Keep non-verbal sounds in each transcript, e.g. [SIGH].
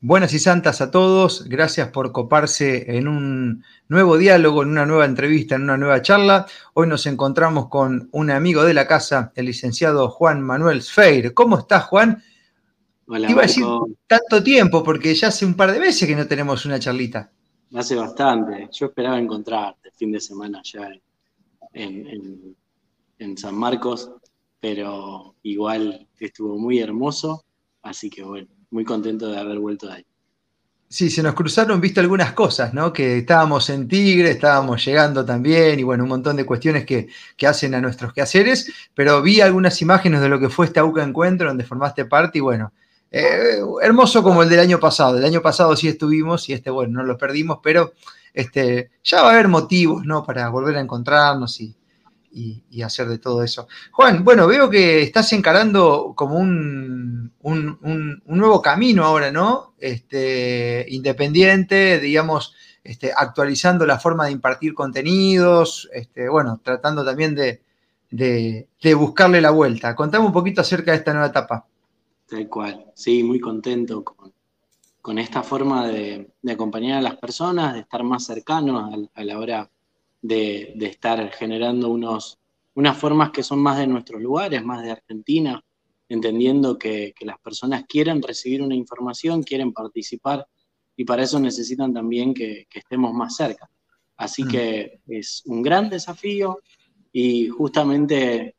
Buenas y santas a todos, gracias por coparse en un nuevo diálogo, en una nueva entrevista, en una nueva charla. Hoy nos encontramos con un amigo de la casa, el licenciado Juan Manuel Sfeir. ¿Cómo estás, Juan? Hola, Iba a decir tanto tiempo, porque ya hace un par de meses que no tenemos una charlita. Hace bastante. Yo esperaba encontrarte el fin de semana ya en, en San Marcos, pero igual estuvo muy hermoso, así que bueno, muy contento de haber vuelto ahí. Sí, se nos cruzaron, viste algunas cosas, ¿no? Que estábamos en Tigre, estábamos llegando también, y bueno, un montón de cuestiones que, hacen a nuestros quehaceres, pero vi algunas imágenes de lo que fue este AUCA Encuentro, donde formaste parte, y bueno, eh, hermoso como el del año pasado. El año pasado sí estuvimos, y este, bueno, no lo perdimos, pero este, ya va a haber motivos, ¿no? Para volver a encontrarnos y, y, hacer de todo eso. Juan, bueno, veo que estás encarando como un, un, nuevo camino ahora, ¿no? Este, independiente, digamos, este, actualizando la forma de impartir contenidos, este, bueno, tratando también de, de, buscarle la vuelta. Contame un poquito acerca de esta nueva etapa. Tal cual, sí, muy contento con, con esta forma de, acompañar a las personas, de estar más cercanos a, a la hora de, estar generando unos, unas formas que son más de nuestros lugares, más de Argentina, entendiendo que, las personas quieren recibir una información, quieren participar y para eso necesitan también que, estemos más cerca. Así mm. que es un gran desafío y justamente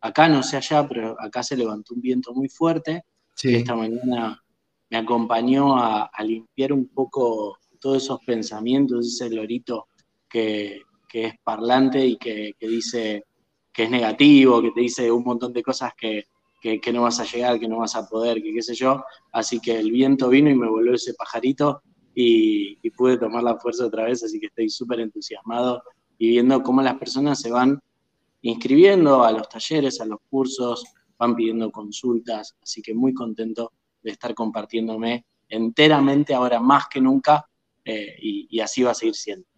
acá no sé allá, pero acá se levantó un viento muy fuerte. Sí. esta mañana me acompañó a, a, limpiar un poco todos esos pensamientos, ese lorito que, que es parlante y que, dice que es negativo, que te dice un montón de cosas que, no vas a llegar, que no vas a poder, que qué sé yo. Así que el viento vino y me volvió ese pajarito y, pude tomar la fuerza otra vez, así que estoy súper entusiasmado y viendo cómo las personas se van inscribiendo a los talleres, a los cursos, van pidiendo consultas, así que muy contento de estar compartiéndome enteramente ahora más que nunca eh, y así va a seguir siendo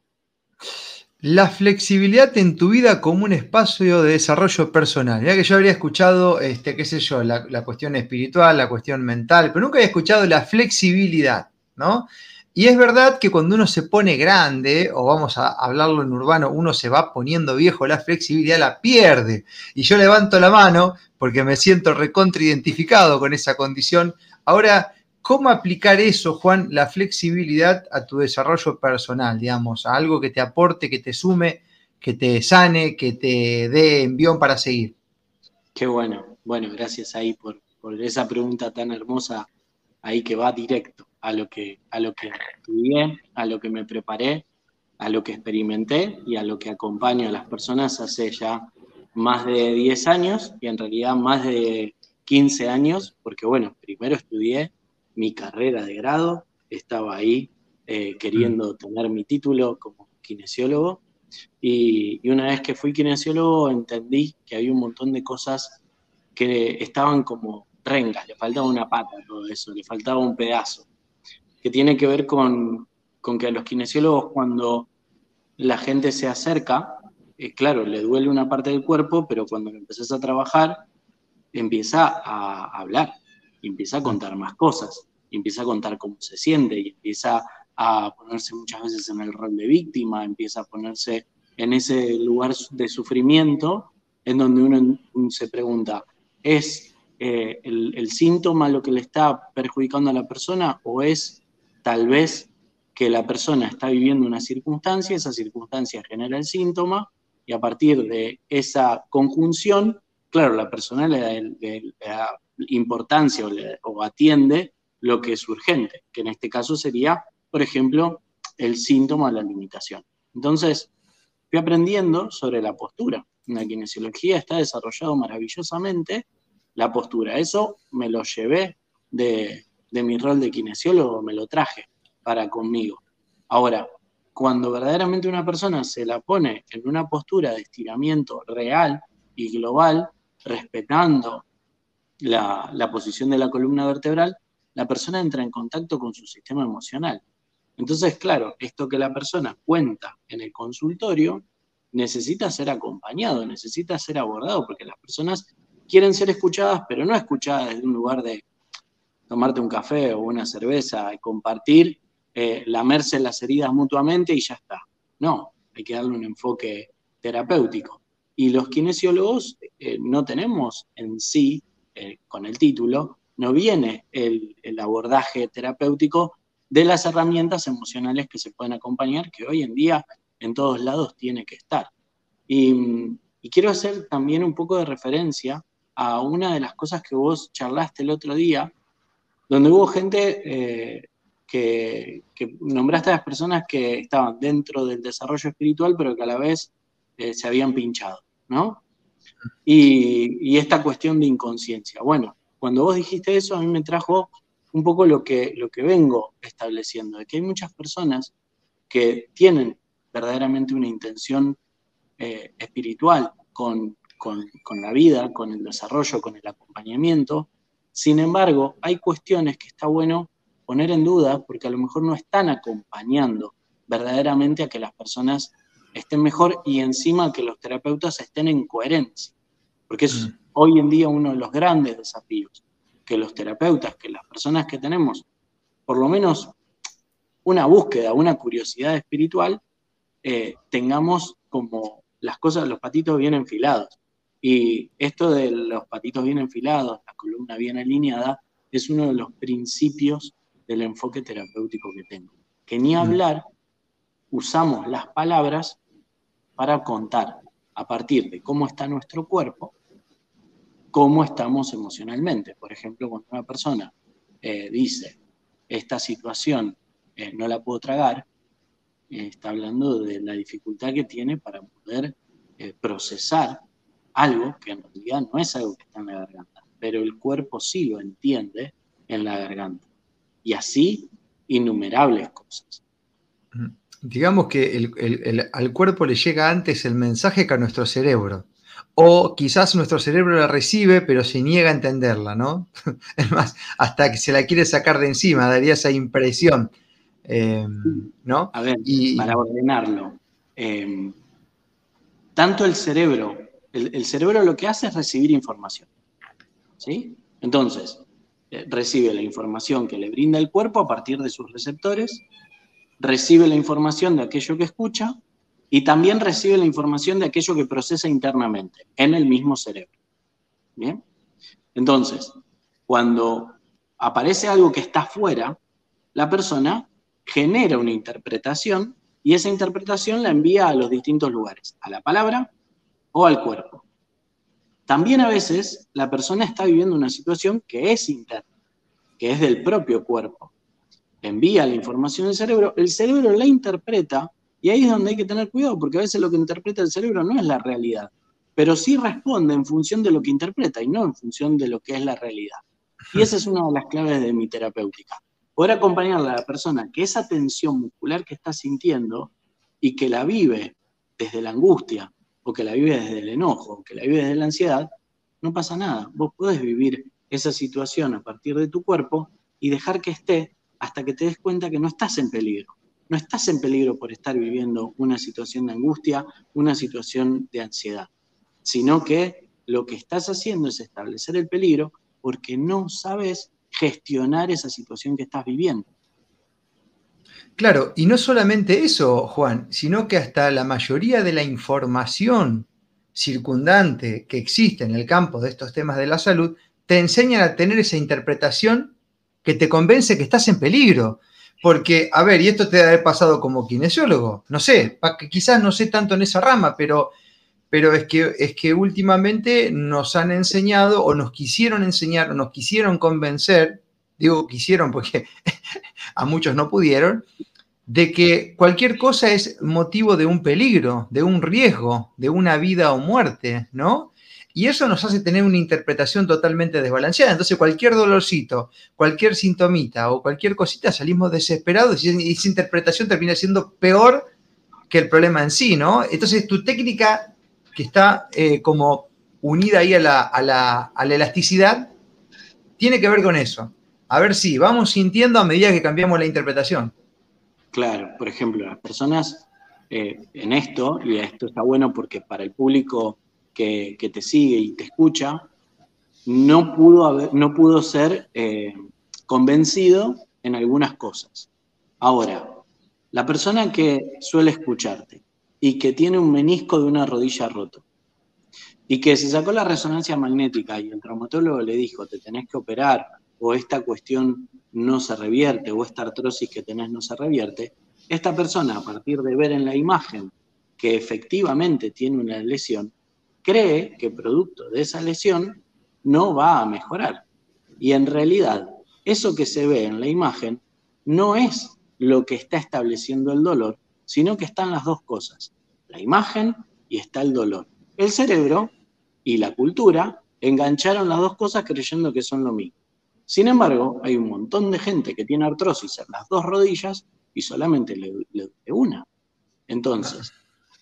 la flexibilidad en tu vida como un espacio de desarrollo personal. Ya que yo habría escuchado, este, qué sé yo, la, cuestión espiritual, la cuestión mental, pero nunca había escuchado la flexibilidad, ¿no? Y es verdad que cuando uno se pone grande, o vamos a hablarlo en urbano, uno se va poniendo viejo, la flexibilidad la pierde. Y yo levanto la mano porque me siento recontra identificado con esa condición. Ahora, ¿Cómo aplicar eso, Juan, la flexibilidad a tu desarrollo personal, digamos, a algo que te aporte, que te sume, que te sane, que te dé envión para seguir? Qué bueno. Bueno, gracias ahí por, esa pregunta tan hermosa, ahí que va directo a lo que, a lo que estudié, a lo que me preparé, a lo que experimenté y a lo que acompaño a las personas hace ya más de 10 años y en realidad más de 15 años, porque bueno, primero estudié mi carrera de grado, estaba ahí eh, queriendo mm. tener mi título como kinesiólogo. Y, una vez que fui kinesiólogo entendí que había un montón de cosas que estaban como rengas, le faltaba una pata todo eso, le faltaba un pedazo, que tiene que ver con, que a los kinesiólogos cuando la gente se acerca, eh, claro, le duele una parte del cuerpo, pero cuando empezás a trabajar, empieza a hablar, empieza a contar más cosas, empieza a contar cómo se siente y empieza a ponerse muchas veces en el rol de víctima, empieza a ponerse en ese lugar de sufrimiento en donde uno se pregunta, ¿es eh, el, síntoma lo que le está perjudicando a la persona o es tal vez que la persona está viviendo una circunstancia, esa circunstancia genera el síntoma y a partir de esa conjunción, claro, la persona le da, importancia o, atiende lo que es urgente, que en este caso sería, por ejemplo, el síntoma de la limitación. Entonces, fui aprendiendo sobre la postura. En la kinesiología está desarrollado maravillosamente la postura. Eso me lo llevé de, de mi rol de kinesiólogo, me lo traje para conmigo. Ahora, cuando verdaderamente una persona se la pone en una postura de estiramiento real y global, respetando la, posición de la columna vertebral, la persona entra en contacto con su sistema emocional. Entonces, claro, esto que la persona cuenta en el consultorio necesita ser acompañado, necesita ser abordado, porque las personas quieren ser escuchadas, pero no escuchadas desde un lugar de, tomarte un café o una cerveza y compartir, eh, lamerse las heridas mutuamente y ya está. No, hay que darle un enfoque terapéutico. Y los kinesiólogos eh, no tenemos en sí, eh, con el título, no viene el, abordaje terapéutico de las herramientas emocionales que se pueden acompañar, que hoy en día en todos lados tiene que estar. Y, quiero hacer también un poco de referencia a una de las cosas que vos charlaste el otro día, donde hubo gente eh, que, nombraste a las personas que estaban dentro del desarrollo espiritual, pero que a la vez se habían pinchado. ¿no? Y, esta cuestión de inconsciencia. Bueno, cuando vos dijiste eso, a mí me trajo un poco lo que, lo que vengo estableciendo, de que hay muchas personas que tienen verdaderamente una intención eh, espiritual con, con la vida, con el desarrollo, con el acompañamiento. Sin embargo, hay cuestiones que está bueno poner en duda porque a lo mejor no están acompañando verdaderamente a que las personas estén mejor y encima que los terapeutas estén en coherencia. Porque es mm. hoy en día uno de los grandes desafíos, que los terapeutas, que las personas que tenemos por lo menos una búsqueda, una curiosidad espiritual, eh, tengamos como las cosas, los patitos bien enfilados. Y esto de los patitos bien enfilados, la columna bien alineada, es uno de los principios del enfoque terapéutico que tengo. Que ni mm. hablar, usamos las palabras para contar a partir de cómo está nuestro cuerpo, cómo estamos emocionalmente. Por ejemplo, cuando una persona eh, dice, esta situación eh, no la puedo tragar, eh, está hablando de la dificultad que tiene para poder procesar algo que en realidad no es algo que está en la garganta, pero el cuerpo sí lo entiende en la garganta. Y así innumerables cosas digamos que al cuerpo le llega antes el mensaje que a nuestro cerebro. O quizás nuestro cerebro la recibe, pero se niega a entenderla, ¿no? [LAUGHS] Es más, hasta que se la quiere sacar de encima, daría esa impresión, em, ¿no? A ver, para ordenarlo, em, tanto el cerebro, el, el, cerebro lo que hace es recibir información, ¿sí? Entonces, eh, recibe la información que le brinda el cuerpo a partir de sus receptores recibe la información de aquello que escucha y también recibe la información de aquello que procesa internamente en el mismo cerebro. ¿Bien? Entonces, cuando aparece algo que está fuera, la persona genera una interpretación y esa interpretación la envía a los distintos lugares, a la palabra o al cuerpo. También a veces la persona está viviendo una situación que es interna, que es del propio cuerpo envía la información al cerebro, el cerebro la interpreta y ahí es donde hay que tener cuidado, porque a veces lo que interpreta el cerebro no es la realidad, pero sí responde en función de lo que interpreta y no en función de lo que es la realidad. Y esa es una de las claves de mi terapéutica. Poder acompañarle a la persona que esa tensión muscular que está sintiendo y que la vive desde la angustia, o que la vive desde el enojo, o que la vive desde la ansiedad, no pasa nada. Vos podés vivir esa situación a partir de tu cuerpo y dejar que esté hasta que te des cuenta que no estás en peligro. No estás en peligro por estar viviendo una situación de angustia, una situación de ansiedad, sino que lo que estás haciendo es establecer el peligro porque no sabes gestionar esa situación que estás viviendo. Claro, y no solamente eso, Juan, sino que hasta la mayoría de la información circundante que existe en el campo de estos temas de la salud te enseñan a tener esa interpretación que te convence que estás en peligro. Porque, a ver, y esto te haber pasado como kinesiólogo, no sé, quizás no sé tanto en esa rama, pero, pero es, que, es que últimamente nos han enseñado o nos quisieron enseñar o nos quisieron convencer, digo quisieron porque [LAUGHS] a muchos no pudieron, de que cualquier cosa es motivo de un peligro, de un riesgo, de una vida o muerte, ¿no? Y eso nos hace tener una interpretación totalmente desbalanceada. Entonces, cualquier dolorcito, cualquier sintomita o cualquier cosita salimos desesperados y esa interpretación termina siendo peor que el problema en sí, ¿no? Entonces, tu técnica que está eh, como unida ahí a la, elasticidad, tiene que ver con eso. A ver si vamos sintiendo a medida que cambiamos la interpretación. Claro, por ejemplo, las personas eh, en esto, y esto está bueno porque para el público que, te sigue y te escucha, no pudo, haber, no pudo ser eh, convencido en algunas cosas. Ahora, la persona que suele escucharte y que tiene un menisco de una rodilla roto y que se sacó la resonancia magnética y el traumatólogo le dijo, te tenés que operar o esta cuestión no se revierte o esta artrosis que tenés no se revierte, esta persona a partir de ver en la imagen que efectivamente tiene una lesión, cree que producto de esa lesión no va a mejorar. Y en realidad, eso que se ve en la imagen no es lo que está estableciendo el dolor, sino que están las dos cosas, la imagen y está el dolor. El cerebro y la cultura engancharon las dos cosas creyendo que son lo mismo. Sin embargo, hay un montón de gente que tiene artrosis en las dos rodillas y solamente le, le una. Entonces,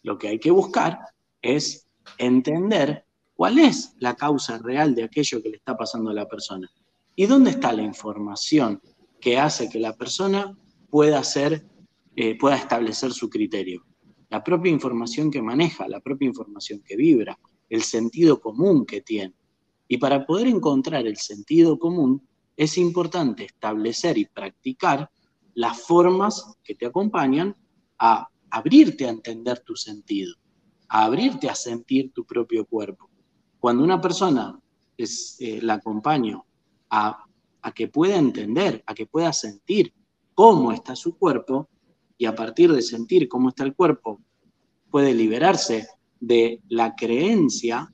lo que hay que buscar es entender cuál es la causa real de aquello que le está pasando a la persona y dónde está la información que hace que la persona pueda, hacer, eh, pueda establecer su criterio. La propia información que maneja, la propia información que vibra, el sentido común que tiene. Y para poder encontrar el sentido común, es importante establecer y practicar las formas que te acompañan a abrirte a entender tu sentido, abrirte a sentir tu propio cuerpo. Cuando una persona es, eh, la acompaño a, a que pueda entender, a que pueda sentir cómo está su cuerpo, y a partir de sentir cómo está el cuerpo, puede liberarse de la creencia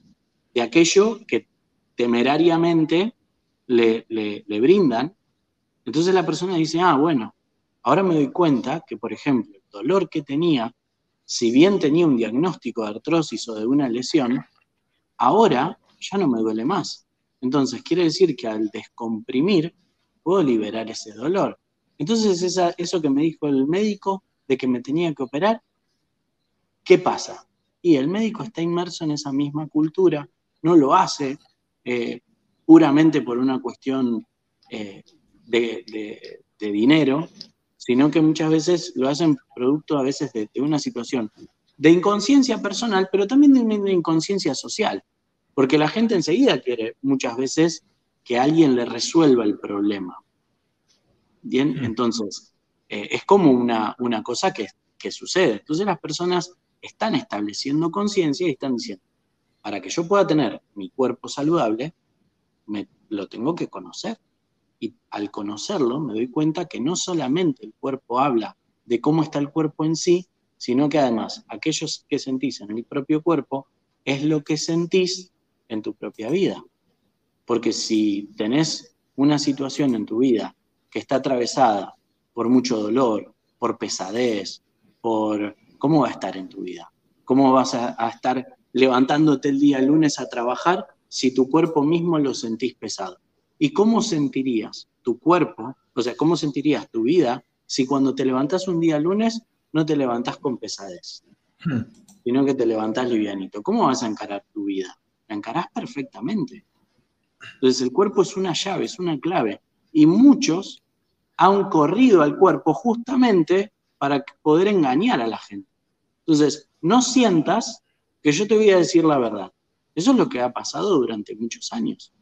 de aquello que temerariamente le, le, le, brindan. Entonces la persona dice, ah, bueno, ahora me doy cuenta que, por ejemplo, dolor que tenía, si bien tenía un diagnóstico de artrosis o de una lesión, ahora ya no me duele más. Entonces, quiere decir que al descomprimir, puedo liberar ese dolor. Entonces, eso que me dijo el médico de que me tenía que operar, ¿qué pasa? Y el médico está inmerso en esa misma cultura, no lo hace eh, puramente por una cuestión eh, de, de dinero, sino que muchas veces lo hacen producto a veces de, una situación de inconsciencia personal, pero también de una inconsciencia social, porque la gente enseguida quiere muchas veces que alguien le resuelva el problema. Bien, entonces, eh, es como una, una cosa que, que sucede. Entonces las personas están estableciendo conciencia y están diciendo, para que yo pueda tener mi cuerpo saludable, me, lo tengo que conocer y al conocerlo me doy cuenta que no solamente el cuerpo habla de cómo está el cuerpo en sí, sino que además aquellos que sentís en el propio cuerpo es lo que sentís en tu propia vida. Porque si tenés una situación en tu vida que está atravesada por mucho dolor, por pesadez, por cómo va a estar en tu vida, cómo vas a, a estar levantándote el día lunes a trabajar si tu cuerpo mismo lo sentís pesado. ¿Y cómo sentirías tu cuerpo, o sea, cómo sentirías tu vida si cuando te levantas un día lunes no te levantas con pesadez, hmm. sino que te levantas livianito? ¿Cómo vas a encarar tu vida? La encarás perfectamente. Entonces el cuerpo es una llave, es una clave. Y muchos han corrido al cuerpo justamente para poder engañar a la gente. Entonces, no sientas que yo te voy a decir la verdad. Eso es lo que ha pasado durante muchos años.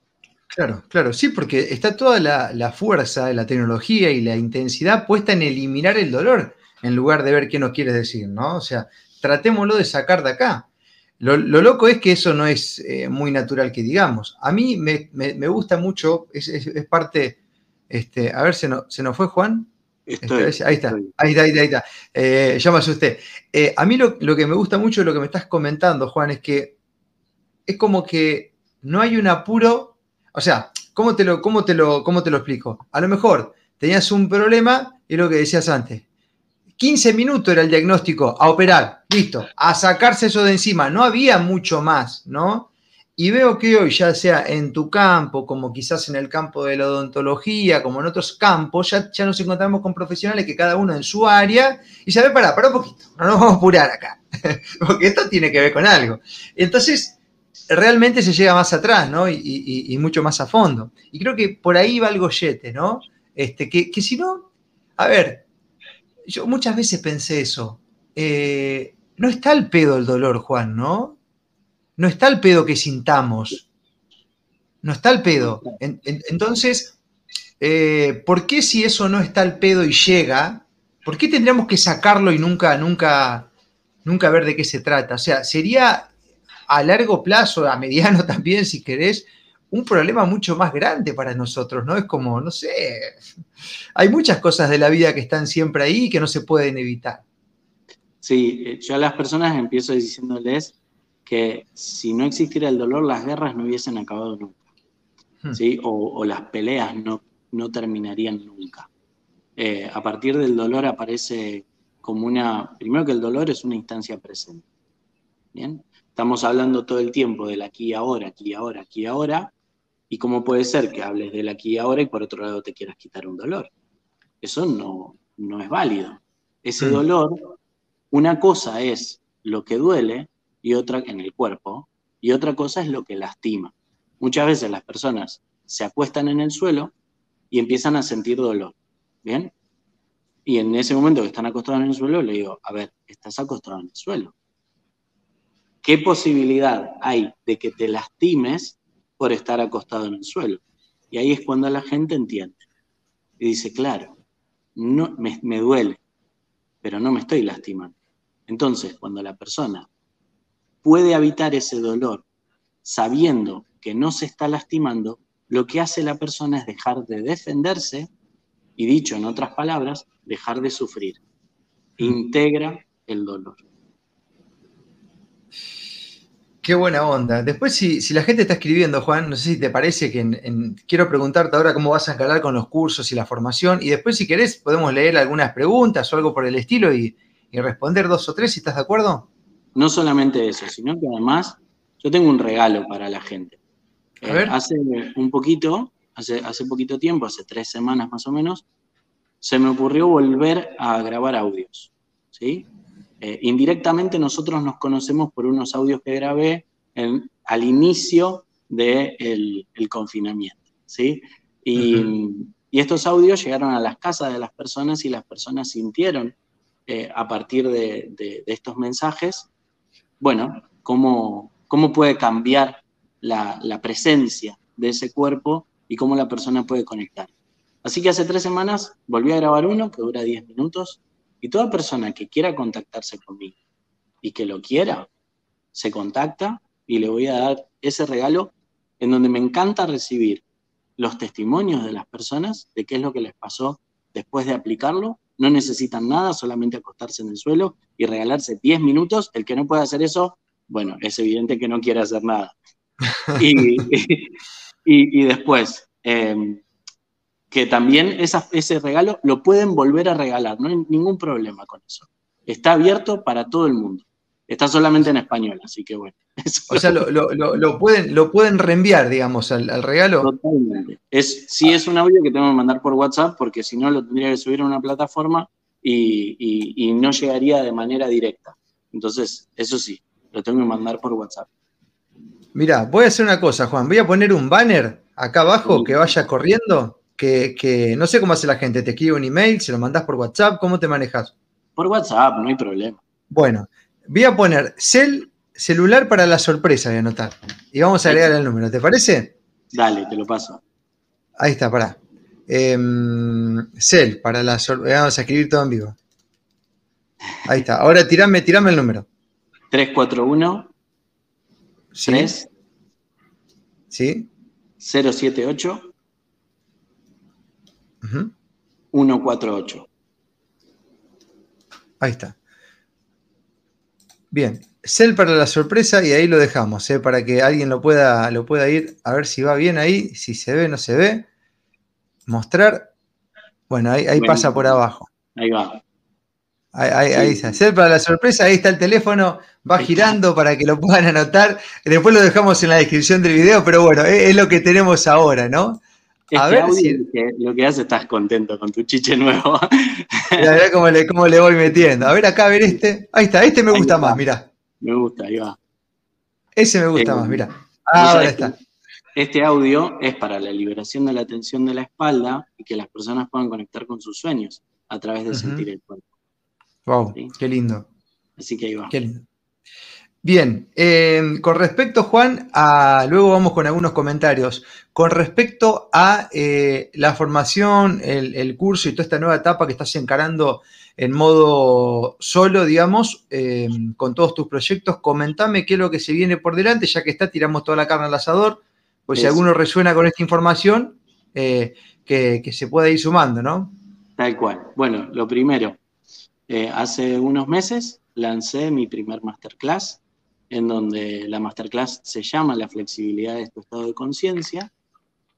Claro, claro, sí, porque está toda la, la, fuerza, la tecnología y la intensidad puesta en eliminar el dolor en lugar de ver qué nos quieres decir, ¿no? O sea, tratémoslo de sacar de acá. Lo, lo loco es que eso no es eh, muy natural que digamos. A mí me, me, me gusta mucho, es, es, es, parte, este, a ver, ¿se, no, ¿se nos fue Juan? Estoy, ahí, está, ahí está, ahí está, ahí está. Eh, ya me asusté. Eh, a mí lo, lo que me gusta mucho de lo que me estás comentando, Juan, es que es como que no hay un apuro o sea, ¿cómo te, lo, cómo, te lo, ¿cómo te lo explico? A lo mejor tenías un problema y lo que decías antes. 15 minutos era el diagnóstico, a operar, listo, a sacarse eso de encima. No había mucho más, ¿no? Y veo que hoy, ya sea en tu campo, como quizás en el campo de la odontología, como en otros campos, ya, ya nos encontramos con profesionales que cada uno en su área, y ya ve, para, para un poquito, no nos vamos a apurar acá, [LAUGHS] porque esto tiene que ver con algo. Entonces, realmente se llega más atrás, ¿no? Y, y, y, mucho más a fondo. Y creo que por ahí va el gollete, ¿no? Este, que, que si no, a ver, yo muchas veces pensé eso. Eh, no está el pedo el dolor, Juan, ¿no? No está el pedo que sintamos. No está el pedo. En, en, entonces, eh, ¿por qué si eso no está al pedo y llega, por qué tendríamos que sacarlo y nunca, nunca, nunca ver de qué se trata? O sea, sería a largo plazo, a mediano [LAUGHS] también, si querés, un problema mucho más grande para nosotros, ¿no? Es como, no sé, hay muchas cosas de la vida que están siempre ahí y que no se pueden evitar. Sí, eh, yo a las personas empiezo diciéndoles que si no existiera el dolor, las guerras no hubiesen acabado nunca, hmm. ¿sí? O, las peleas no, no terminarían nunca. Eh, a partir del dolor aparece como una, primero que el dolor es una instancia presente, ¿bien? Estamos hablando todo el tiempo del aquí y ahora, aquí y ahora, aquí y ahora, ¿Y cómo puede ser que hables del aquí y ahora y por otro lado te quieras quitar un dolor? Eso no, no es válido. Ese mm. dolor, una cosa es lo que duele y otra en el cuerpo y otra cosa es lo que lastima. Muchas veces las personas se acuestan en el suelo y empiezan a sentir dolor. ¿Bien? Y en ese momento que están acostados en el suelo, le digo, a ver, estás acostado en el suelo. ¿Qué posibilidad hay de que te lastimes por estar acostado en el suelo. Y ahí es cuando la gente entiende. Y dice, claro, no, me, me duele, pero no me estoy lastimando. Entonces, cuando la persona puede habitar ese dolor sabiendo que no se está lastimando, lo que hace la persona es dejar de defenderse y dicho en otras palabras, dejar de sufrir. Integra el dolor. Qué buena onda. Después, si, la gente está escribiendo, Juan, no sé si te parece que quiero preguntarte ahora cómo vas a encarar con los cursos y la formación. Y después, si querés, podemos leer algunas preguntas o algo por el estilo y, responder dos o tres, si estás de acuerdo. No solamente eso, sino que además yo tengo un regalo para la gente. Eh, hace un poquito, hace, hace poquito tiempo, hace tres semanas más o menos, se me ocurrió volver a grabar audios. ¿sí? Eh, indirectamente nosotros nos conocemos por unos audios que grabé al inicio del confinamiento, ¿sí? Y, estos audios llegaron a las casas de las personas y las personas sintieron eh, a partir de, estos mensajes, bueno, cómo, cómo puede cambiar la, la presencia de ese cuerpo y cómo la persona puede conectar. Así que hace tres semanas volví a grabar uno que dura 10 minutos y toda persona que quiera contactarse conmigo y que lo quiera, se contacta y le voy a dar ese regalo en donde me encanta recibir los testimonios de las personas de qué es lo que les pasó después de aplicarlo. No necesitan nada, solamente acostarse en el suelo y regalarse 10 minutos. El que no puede hacer eso, bueno, es evidente que no quiere hacer nada. [LAUGHS] y, después, em, que también ese regalo lo pueden volver a regalar, no hay ningún problema con eso. Está abierto para todo el mundo. Está solamente en español, así que bueno. [LAUGHS] O sea, lo, pueden, lo pueden reenviar, digamos, al, regalo. Totalmente. Es, sí es un audio que tengo que mandar por WhatsApp, porque si no lo tendría que subir a una plataforma y, no llegaría de manera directa. Entonces, eso sí, lo tengo que mandar por WhatsApp. Mira, voy a hacer una cosa, Juan. Voy a poner un banner acá abajo que vaya corriendo que, no sé cómo hace la gente, te escribe un email, se lo mandas por WhatsApp, ¿cómo te manejas? Por WhatsApp, no hay problema. Bueno, voy a poner cel, celular para la sorpresa, voy a anotar. Y vamos a agregar el número, ¿te parece? Dale, te lo paso. Ahí está, pará. Em, cel para la sorpresa. Vamos a escribir todo en vivo. Ahí está. Ahora tirame, tirame el número. 341 ¿Sí? 3 ¿Sí? 078 148. Ahí está. Bien, cel para la sorpresa y ahí lo dejamos, ¿eh? para que alguien lo pueda, lo pueda ir a ver si va bien ahí, si se ve, no se ve. Mostrar. Bueno, ahí, pasa por abajo. Ahí va. Ahí, está. Cel para la sorpresa, ahí está el teléfono, va girando para que lo puedan anotar. Después lo dejamos en la descripción del video, pero bueno, es lo que tenemos ahora, ¿no? A ver si... lo que hace estás contento con tu chiche nuevo. [LAUGHS] Mira, ver cómo le, cómo le voy metiendo. A ver acá, a ver este. Ahí está, este me gusta más, mira. Me gusta, ahí va. Ese me gusta eh, más, mira. ahora está. Este audio es para la liberación de la tensión de la espalda y que las personas puedan conectar con sus sueños a través de sentir el cuerpo. Wow, qué lindo. Así que ahí va. Qué lindo. Bien, eh, con respecto, Juan, a, luego vamos con algunos comentarios. Con respecto a eh, la formación, el, curso y toda esta nueva etapa que estás encarando en modo solo, digamos, eh, con todos tus proyectos, comentame qué es lo que se viene por delante, ya que está, tiramos toda la carne al asador, pues si alguno resuena con esta información, que, que, se pueda ir sumando, ¿no? Tal cual. Bueno, lo primero, hace unos meses lancé mi primer masterclass en donde la masterclass se llama La flexibilidad de tu estado de conciencia,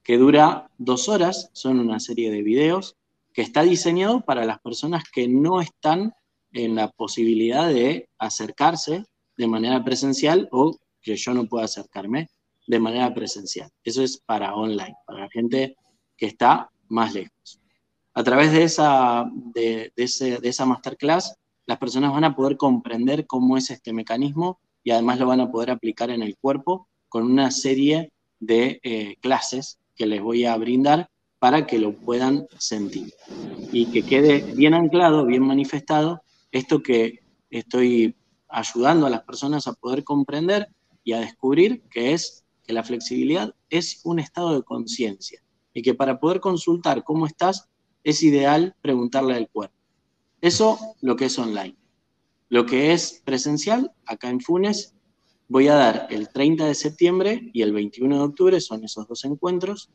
que dura dos horas, son una serie de videos, que está diseñado para las personas que no están en la posibilidad de acercarse de manera presencial o que yo no pueda acercarme de manera presencial. Eso es para online, para la gente que está más lejos. A través de esa, de, de esa masterclass, las personas van a poder comprender cómo es este mecanismo y además lo van a poder aplicar en el cuerpo con una serie de eh, clases que les voy a brindar para que lo puedan sentir y que quede bien anclado, bien manifestado esto que estoy ayudando a las personas a poder comprender y a descubrir que es que la flexibilidad es un estado de conciencia y que para poder consultar cómo estás es ideal preguntarle al cuerpo. Eso lo que es online. Lo que es presencial, acá en Funes, voy a dar el 30 de septiembre y el 21 de octubre, son esos dos encuentros,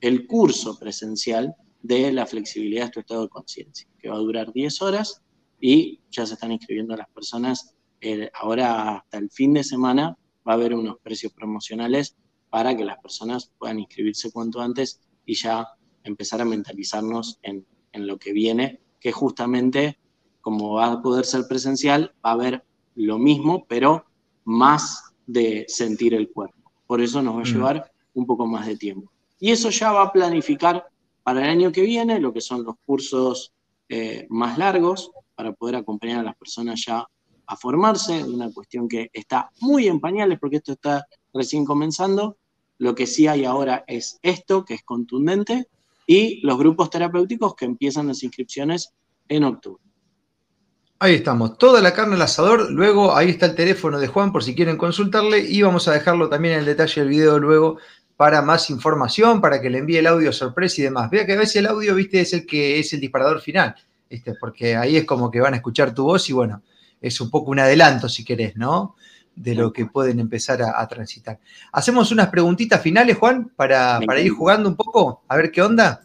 el curso presencial de la flexibilidad de tu estado de conciencia, que va a durar 10 horas y ya se están inscribiendo las personas. Eh, ahora hasta el fin de semana va a haber unos precios promocionales para que las personas puedan inscribirse cuanto antes y ya empezar a mentalizarnos en, en lo que viene, que justamente como va a poder ser presencial, va a haber lo mismo, pero más de sentir el cuerpo. Por eso nos va a mm. llevar un poco más de tiempo. Y eso ya va a planificar para el año que viene lo que son los cursos eh, más largos para poder acompañar a las personas ya a formarse, una cuestión que está muy en pañales porque esto está recién comenzando. Lo que sí hay ahora es esto, que es contundente, y los grupos terapéuticos que empiezan las inscripciones en octubre. Ahí estamos, toda la carne al asador. Luego ahí está el teléfono de Juan por si quieren consultarle y vamos a dejarlo también en el detalle del video luego para más información, para que le envíe el audio sorpresa y demás. Vea que a veces el audio, viste, es el que es el disparador final, este, porque ahí es como que van a escuchar tu voz y bueno, es un poco un adelanto si querés, ¿no? De lo que pueden empezar a, transitar. Hacemos unas preguntitas finales, Juan, para, para ir jugando un poco, a ver qué onda.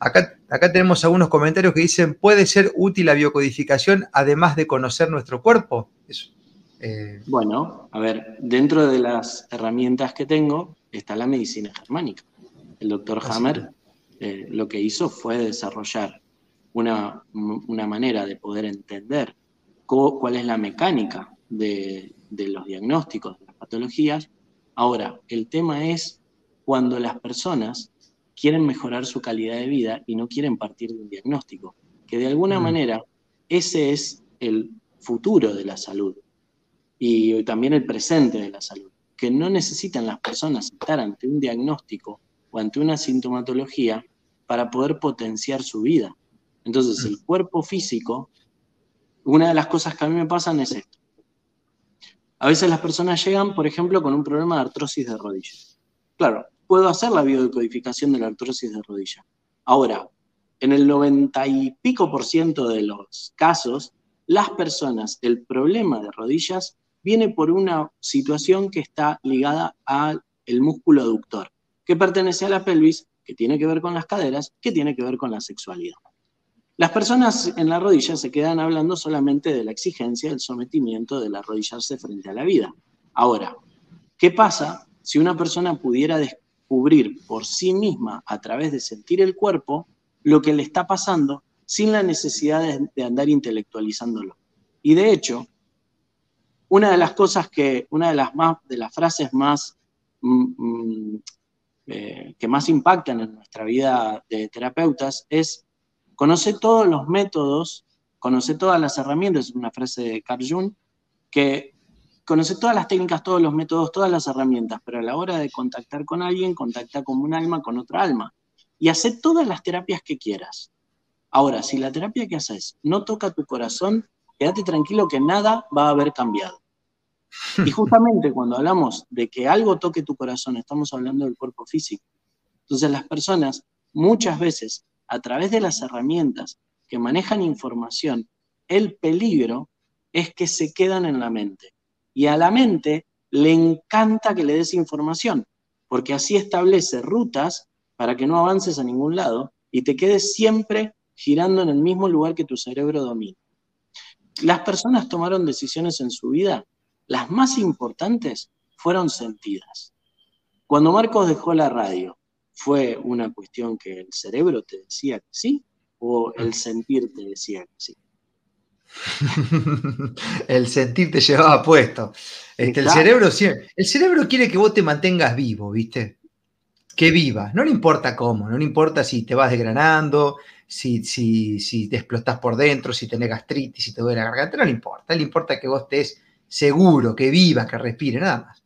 Acá, acá tenemos algunos comentarios que dicen, ¿puede ser útil la biocodificación además de conocer nuestro cuerpo? Eh, bueno, a ver, dentro de las herramientas que tengo está la medicina germánica. El doctor Hammer eh, lo que hizo fue desarrollar una, manera de poder entender cuál es la mecánica de, de los diagnósticos de las patologías. Ahora, el tema es cuando las personas quieren mejorar su calidad de vida y no quieren partir de un diagnóstico, que de alguna mm. manera ese es el futuro de la salud y también el presente de la salud, que no necesitan las personas estar ante un diagnóstico o ante una sintomatología para poder potenciar su vida. Entonces, el mm. cuerpo físico, una de las cosas que a mí me pasan es esto. A veces las personas llegan, por ejemplo, con un problema de artrosis de rodillas. Claro, puedo hacer la biodecodificación de la artrosis de rodilla. Ahora, en el 90 y pico por ciento de los casos, las personas, el problema de rodillas viene por una situación que está ligada al músculo aductor, que pertenece a la pelvis, que tiene que ver con las caderas, que tiene que ver con la sexualidad. Las personas en la rodilla se quedan hablando solamente de la exigencia, del sometimiento, del arrodillarse frente a la vida. Ahora, ¿qué pasa si una persona pudiera descubrir por sí misma a través de sentir el cuerpo lo que le está pasando sin la necesidad de, andar intelectualizándolo. Y de hecho, una de las cosas que, una de las, más, de las frases más mm, mm, eh, que más impactan en nuestra vida de terapeutas es conoce todos los métodos, conoce todas las herramientas, es una frase de Carl Jung, que conoce todas las técnicas, todos los métodos, todas las herramientas, pero a la hora de contactar con alguien, contacta con un alma, con otra alma. Y hace todas las terapias que quieras. Ahora, si la terapia que haces no toca tu corazón, quédate tranquilo que nada va a haber cambiado. Y [LAUGHS] justamente cuando hablamos de que algo toque tu corazón, estamos hablando del cuerpo físico. Entonces las personas muchas veces, a través de las herramientas que manejan información, el peligro es que se quedan en la mente. Y a la mente le encanta que le des información, porque así establece rutas para que no avances a ningún lado y te quedes siempre girando en el mismo lugar que tu cerebro domina. Las personas tomaron decisiones en su vida, las más importantes fueron sentidas. Cuando Marcos dejó la radio, ¿fue una cuestión que el cerebro te decía que sí o el sentir te decía que sí? [LAUGHS] el sentir te llevaba puesto. Este, el, cerebro, el cerebro quiere que vos te mantengas vivo, ¿viste? Que vivas. No le importa cómo, no le importa si te vas desgranando, si, si, si te explotas por dentro, si tenés gastritis, si te duele la garganta, no le importa. Le importa que vos estés seguro, que vivas, que respire, nada más.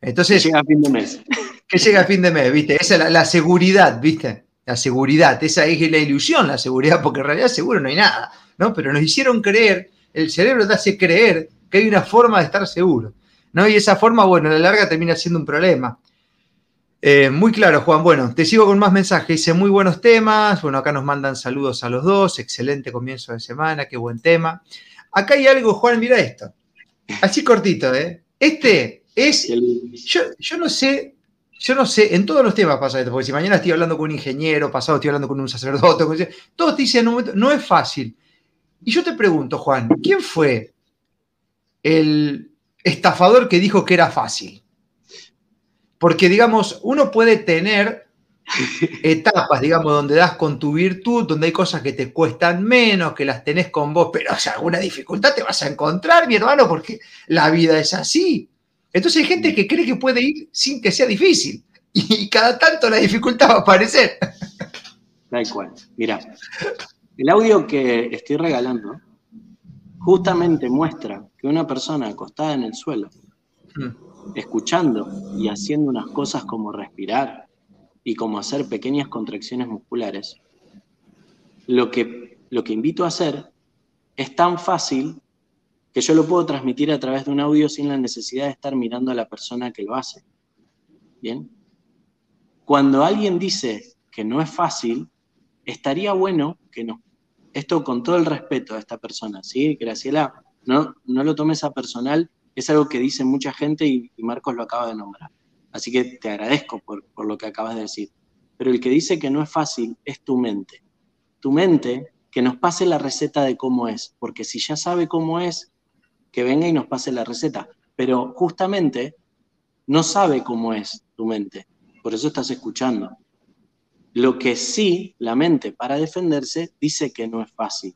Entonces, que llega a fin de mes. Que llega a fin de mes, ¿viste? Esa es la, seguridad, ¿viste? La seguridad, esa es la ilusión, la seguridad, porque en realidad seguro no hay nada, ¿no? Pero nos hicieron creer, el cerebro te hace creer que hay una forma de estar seguro, ¿no? Y esa forma, bueno, a la larga termina siendo un problema. Eh, muy claro, Juan. Bueno, te sigo con más mensajes. Dice muy buenos temas. Bueno, acá nos mandan saludos a los dos. Excelente comienzo de semana. Qué buen tema. Acá hay algo, Juan. Mira esto. Así cortito, ¿eh? Este es. Yo, yo no sé. Yo no sé, en todos los temas pasa esto, porque si mañana estoy hablando con un ingeniero, pasado estoy hablando con un sacerdote, todos te dicen, no es fácil. Y yo te pregunto, Juan, ¿quién fue el estafador que dijo que era fácil? Porque, digamos, uno puede tener etapas, digamos, donde das con tu virtud, donde hay cosas que te cuestan menos, que las tenés con vos, pero si alguna dificultad te vas a encontrar, mi hermano, porque la vida es así. Entonces hay gente que cree que puede ir sin que sea difícil y cada tanto la dificultad va a aparecer. Tal cual. Mira, el audio que estoy regalando justamente muestra que una persona acostada en el suelo mm escuchando y haciendo unas cosas como respirar y como hacer pequeñas contracciones musculares, lo que, lo que invito a hacer es tan fácil que yo lo puedo transmitir a través de un audio sin la necesidad de estar mirando a la persona que lo hace. ¿Bien? Cuando alguien dice que no es fácil, estaría bueno que no. Esto con todo el respeto a esta persona, ¿sí? Graciela, no, no lo tomes a personal es algo que dice mucha gente y, Marcos lo acaba de nombrar. Así que te agradezco por, lo que acabas de decir. Pero el que dice que no es fácil es tu mente. Tu mente que nos pase la receta de cómo es, porque si ya sabe cómo es, que venga y nos pase la receta. Pero justamente no sabe cómo es tu mente, por eso estás escuchando. Lo que sí, la mente para defenderse dice que no es fácil.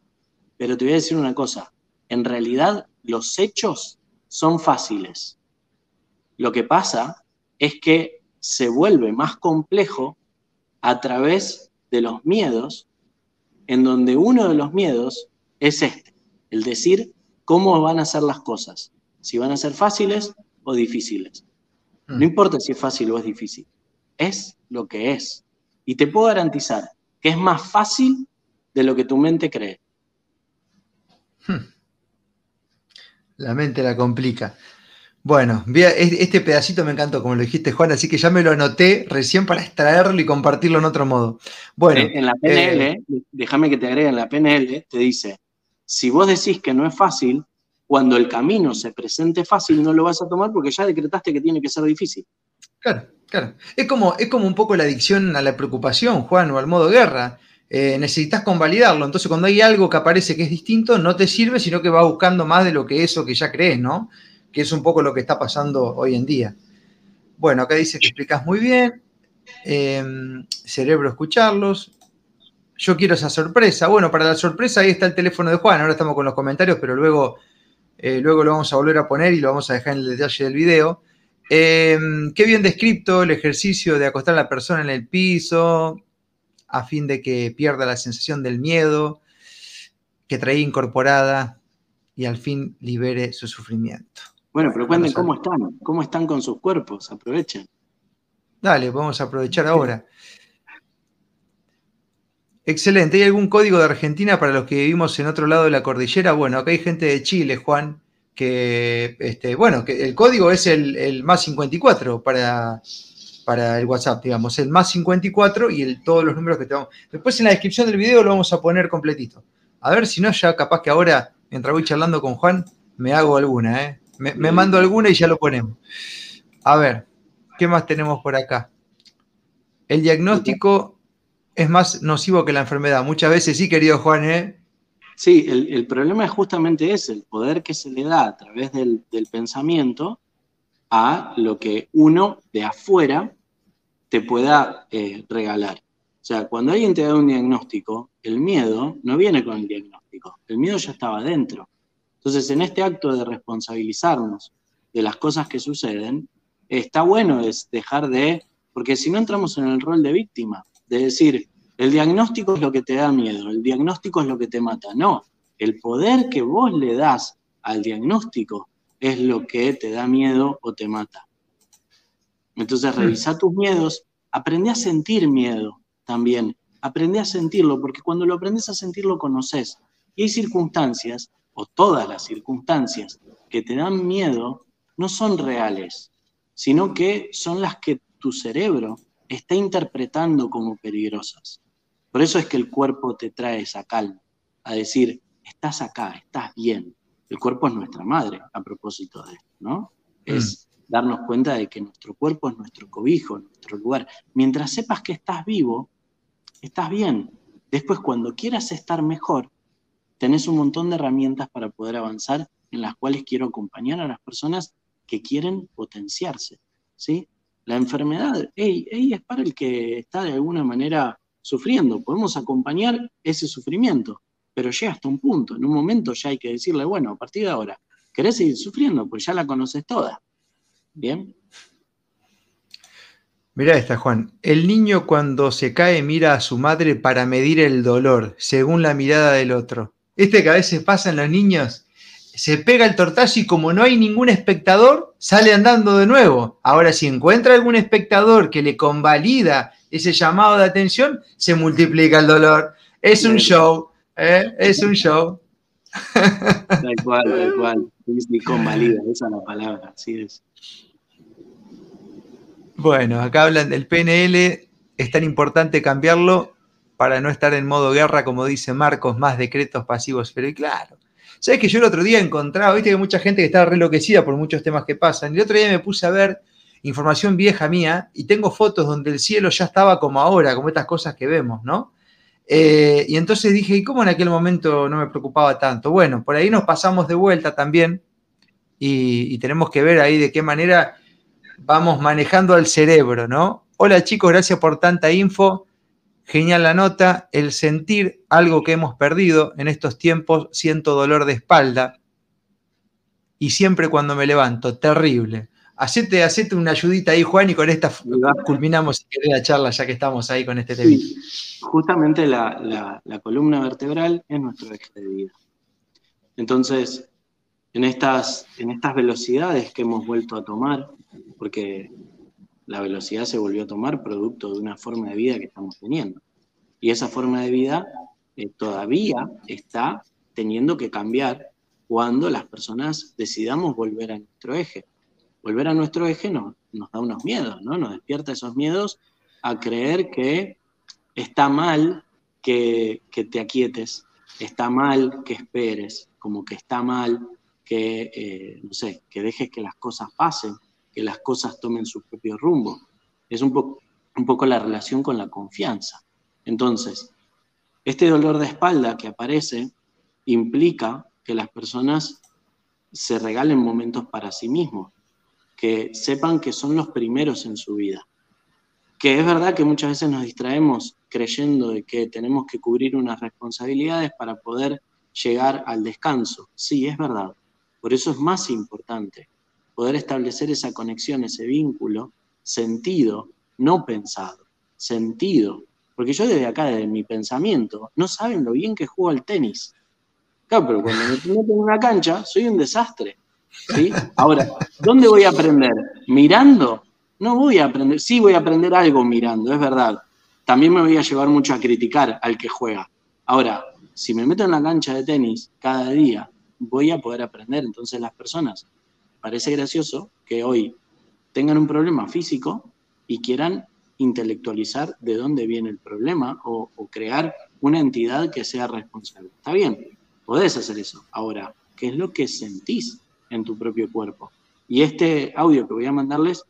Pero te voy a decir una cosa, en realidad los hechos son fáciles. Lo que pasa es que se vuelve más complejo a través de los miedos, en donde uno de los miedos es este, el decir cómo van a ser las cosas, si van a ser fáciles o difíciles. No mm. importa si es fácil o es difícil, es lo que es. Y te puedo garantizar que es más fácil de lo que tu mente cree. Hmm. La mente la complica. Bueno, este pedacito me encantó, como lo dijiste, Juan, así que ya me lo anoté recién para extraerlo y compartirlo en otro modo. Bueno, en la PNL, eh, déjame que te agregue, en la PNL te dice, si vos decís que no es fácil, cuando el camino se presente fácil no lo vas a tomar porque ya decretaste que tiene que ser difícil. Claro, claro. Es como, es como un poco la adicción a la preocupación, Juan, o al modo guerra. Eh, necesitas convalidarlo. Entonces, cuando hay algo que aparece que es distinto, no te sirve, sino que va buscando más de lo que eso que ya crees, ¿no? Que es un poco lo que está pasando hoy en día. Bueno, acá dice que explicas muy bien. Em, cerebro escucharlos. Yo quiero esa sorpresa. Bueno, para la sorpresa ahí está el teléfono de Juan. Ahora estamos con los comentarios, pero luego, eh, luego lo vamos a volver a poner y lo vamos a dejar en el detalle del video. Em, qué bien descrito el ejercicio de acostar a la persona en el piso, a fin de que pierda la sensación del miedo que traía incorporada y al fin libere su sufrimiento. Bueno, pero cuenten cómo están, cómo están con sus cuerpos, aprovechen. Dale, vamos a aprovechar ahora. Excelente. ¿Hay algún código de Argentina para los que vivimos en otro lado de la cordillera? Bueno, acá hay gente de Chile, Juan, que, este, bueno, que el código es el, más 54 para, para el WhatsApp, digamos, el más 54 y el, todos los números que tenemos. Después en la descripción del video lo vamos a poner completito. A ver si no, ya capaz que ahora, mientras voy charlando con Juan, me hago alguna, ¿eh? Me, me mando alguna y ya lo ponemos. A ver, ¿qué más tenemos por acá? El diagnóstico es más nocivo que la enfermedad. Muchas veces sí, querido Juan, ¿eh? Sí, el, problema es justamente ese, el poder que se le da a través del, pensamiento a lo que uno de afuera te pueda eh, regalar. O sea, cuando alguien te da un diagnóstico, el miedo no viene con el diagnóstico, el miedo ya estaba dentro. Entonces, en este acto de responsabilizarnos de las cosas que suceden, está bueno es dejar de, porque si no entramos en el rol de víctima, de decir, el diagnóstico es lo que te da miedo, el diagnóstico es lo que te mata. No, el poder que vos le das al diagnóstico es lo que te da miedo o te mata. Entonces, mm. revisa tus miedos, aprende a sentir miedo también, aprende a sentirlo, porque cuando lo aprendes a sentir lo conoces. Y hay circunstancias, o todas las circunstancias, que te dan miedo, no son reales, sino que son las que tu cerebro está interpretando como peligrosas. Por eso es que el cuerpo te trae esa calma, a decir, estás acá, estás bien. El cuerpo es nuestra madre, a propósito de esto, ¿no? Mm. Es darnos cuenta de que nuestro cuerpo es nuestro cobijo, nuestro lugar. Mientras sepas que estás vivo, estás bien. Después, cuando quieras estar mejor, tenés un montón de herramientas para poder avanzar en las cuales quiero acompañar a las personas que quieren potenciarse, ¿sí? La enfermedad, es para el que está de alguna manera sufriendo. Podemos acompañar ese sufrimiento, pero llega hasta un punto. En un momento ya hay que decirle, bueno, a partir de ahora, ¿querés seguir sufriendo? Pues ya la conoces toda. ¿Bien? Mira esta, Juan. El niño cuando se cae mira a su madre para medir el dolor, según la mirada del otro. Este que a veces pasa en los niños, se pega el tortazo y como no hay ningún espectador, sale andando de nuevo. Ahora, si encuentra algún espectador que le convalida ese llamado de atención, se multiplica el dolor. Es un show, ¿eh? es un show. Tal cual, tal cual. convalida, esa es la palabra, así es. Bueno, acá hablan del PNL, es tan importante cambiarlo para no estar en modo guerra, como dice Marcos, más decretos pasivos, pero claro. ¿Sabes que yo el otro día encontraba, viste que mucha gente que estaba enloquecida por muchos temas que pasan, y el otro día me puse a ver información vieja mía y tengo fotos donde el cielo ya estaba como ahora, como estas cosas que vemos, ¿no? Eh, y entonces dije, ¿y cómo en aquel momento no me preocupaba tanto? Bueno, por ahí nos pasamos de vuelta también y, tenemos que ver ahí de qué manera vamos manejando al cerebro, ¿no? Hola chicos, gracias por tanta info. Genial la nota. El sentir algo que hemos perdido en estos tiempos, siento dolor de espalda. Y siempre cuando me levanto, terrible. Hacete, hacete una ayudita ahí, Juan, y con esta culminamos la charla ya que estamos ahí con este tema. justamente la, columna vertebral es nuestro eje de vida. Entonces, en estas, en estas velocidades que hemos vuelto a tomar, porque la velocidad se volvió a tomar producto de una forma de vida que estamos teniendo. Y esa forma de vida eh, todavía está teniendo que cambiar cuando las personas decidamos volver a nuestro eje volver a nuestro eje nos, nos da unos miedos, ¿no? Nos despierta esos miedos a creer que está mal que, te aquietes, está mal que esperes, como que está mal que, eh, no sé, que dejes que las cosas pasen, que las cosas tomen su propio rumbo. Es un, poco un poco la relación con la confianza. Entonces, este dolor de espalda que aparece implica que las personas se regalen momentos para sí mismos, que sepan que son los primeros en su vida. Que es verdad que muchas veces nos distraemos creyendo de que tenemos que cubrir unas responsabilidades para poder llegar al descanso. Sí, es verdad. Por eso es más importante poder establecer esa conexión, ese vínculo, sentido, no pensado, sentido. Porque yo desde acá, desde mi pensamiento, no saben lo bien que juego al tenis. Claro, pero cuando me meto en una cancha, soy un desastre. Ahora, ¿dónde voy a aprender? ¿Mirando? No voy a aprender, sí voy a aprender algo mirando, es verdad. También me voy a llevar mucho a criticar al que juega. Ahora, si me meto en la cancha de tenis cada día, voy a poder aprender. Entonces las personas, parece gracioso que hoy tengan un problema físico y quieran intelectualizar de dónde viene el problema o, crear una entidad que sea responsable. Está bien, podés hacer eso. Ahora, ¿qué es lo que sentís en tu propio cuerpo? Y este audio que voy a mandarles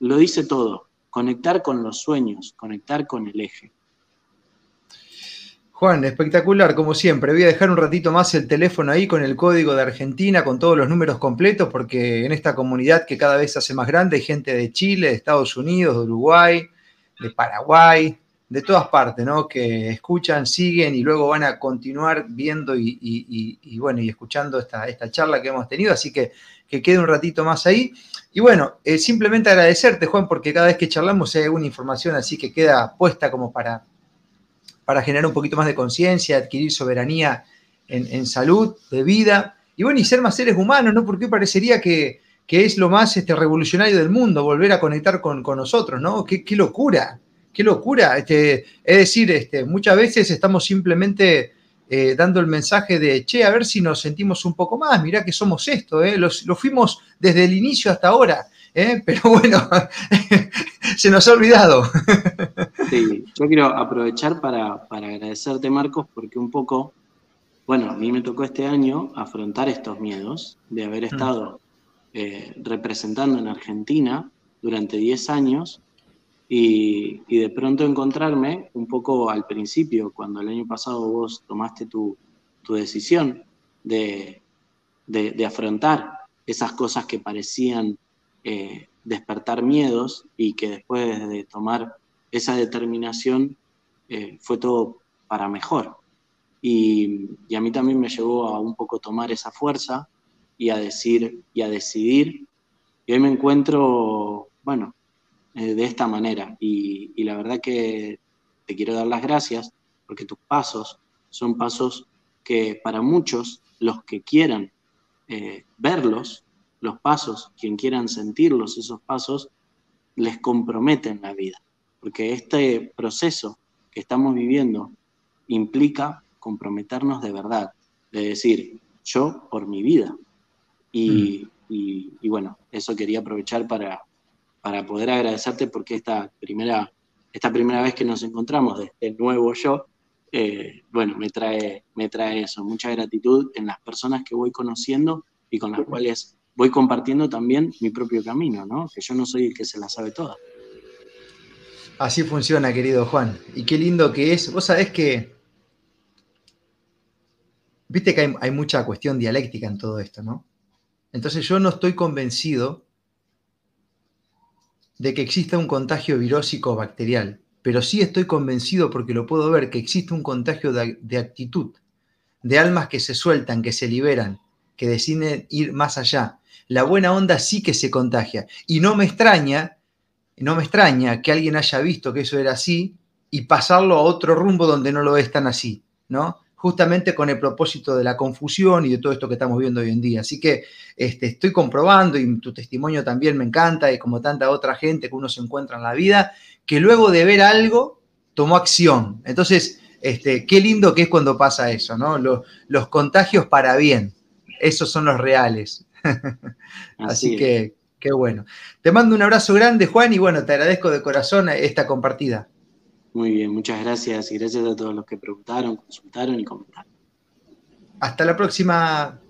lo dice todo. Conectar con los sueños, conectar con el eje. Juan, espectacular, como siempre. Voy a dejar un ratito más el teléfono ahí con el código de Argentina, con todos los números completos, porque en esta comunidad que cada vez se hace más grande hay gente de Chile, de Estados Unidos, de Uruguay, de Paraguay, de todas partes, ¿no? Que escuchan, siguen y luego van a continuar viendo y, bueno, y escuchando esta, esta, charla que hemos tenido. Así que que quede un ratito más ahí. Y bueno, eh, simplemente agradecerte, Juan, porque cada vez que charlamos hay alguna información así que queda puesta como para para generar un poquito más de conciencia, adquirir soberanía en, salud, de vida, y bueno, y ser más seres humanos, ¿no? Porque parecería que, es lo más este, revolucionario del mundo, volver a conectar con, nosotros, ¿no? Qué, locura, qué locura. Este, es decir, este, muchas veces estamos simplemente eh, dando el mensaje de, che, a ver si nos sentimos un poco más, mirá que somos esto, ¿eh? lo fuimos desde el inicio hasta ahora. ¿Eh? pero bueno, [LAUGHS] se nos ha olvidado. Sí, yo quiero aprovechar para, agradecerte, Marcos, porque un poco, bueno, a mí me tocó este año afrontar estos miedos de haber mm. estado eh, representando en Argentina durante 10 años y, de pronto encontrarme un poco al principio, cuando el año pasado vos tomaste tu, decisión de, de afrontar esas cosas que parecían eh, despertar miedos y que después de tomar esa determinación eh, fue todo para mejor. Y, a mí también me llevó a un poco tomar esa fuerza y a decir y a decidir. Y hoy me encuentro, bueno, eh, de esta manera. Y, la verdad que te quiero dar las gracias porque tus pasos son pasos que para muchos, los que quieran verlos, los pasos, quien quieran sentirlos, esos pasos, les comprometen la vida. Porque este proceso que estamos viviendo implica comprometernos de verdad, de decir, yo por mi vida. Y, mm. bueno, eso quería aprovechar para, para poder agradecerte porque esta primera, esta primera vez que nos encontramos de este nuevo yo, eh, bueno, me trae, me trae eso, mucha gratitud en las personas que voy conociendo y con las cuales voy compartiendo también mi propio camino, ¿no? Que yo no soy el que se la sabe toda. Así funciona, querido Juan. Y qué lindo que es. Vos sabés que. Viste que hay, mucha cuestión dialéctica en todo esto, ¿no? Entonces yo no estoy convencido de que exista un contagio virósico bacterial, pero sí estoy convencido porque lo puedo ver que existe un contagio de actitud, de almas que se sueltan, que se liberan, que deciden ir más allá, la buena onda sí que se contagia. Y no me extraña, no me extraña que alguien haya visto que eso era así y pasarlo a otro rumbo donde no lo es tan así, ¿no? Justamente con el propósito de la confusión y de todo esto que estamos viendo hoy en día. Así que este, estoy comprobando, y tu testimonio también me encanta, y como tanta otra gente que uno se encuentra en la vida, que luego de ver algo, tomó acción. Entonces, este, qué lindo que es cuando pasa eso, ¿no? Los, los contagios para bien, esos son los reales. Así, que, qué bueno. Te mando un abrazo grande, Juan, y bueno, te agradezco de corazón esta compartida. Muy bien, muchas gracias y gracias a todos los que preguntaron, consultaron y comentaron. Hasta la próxima.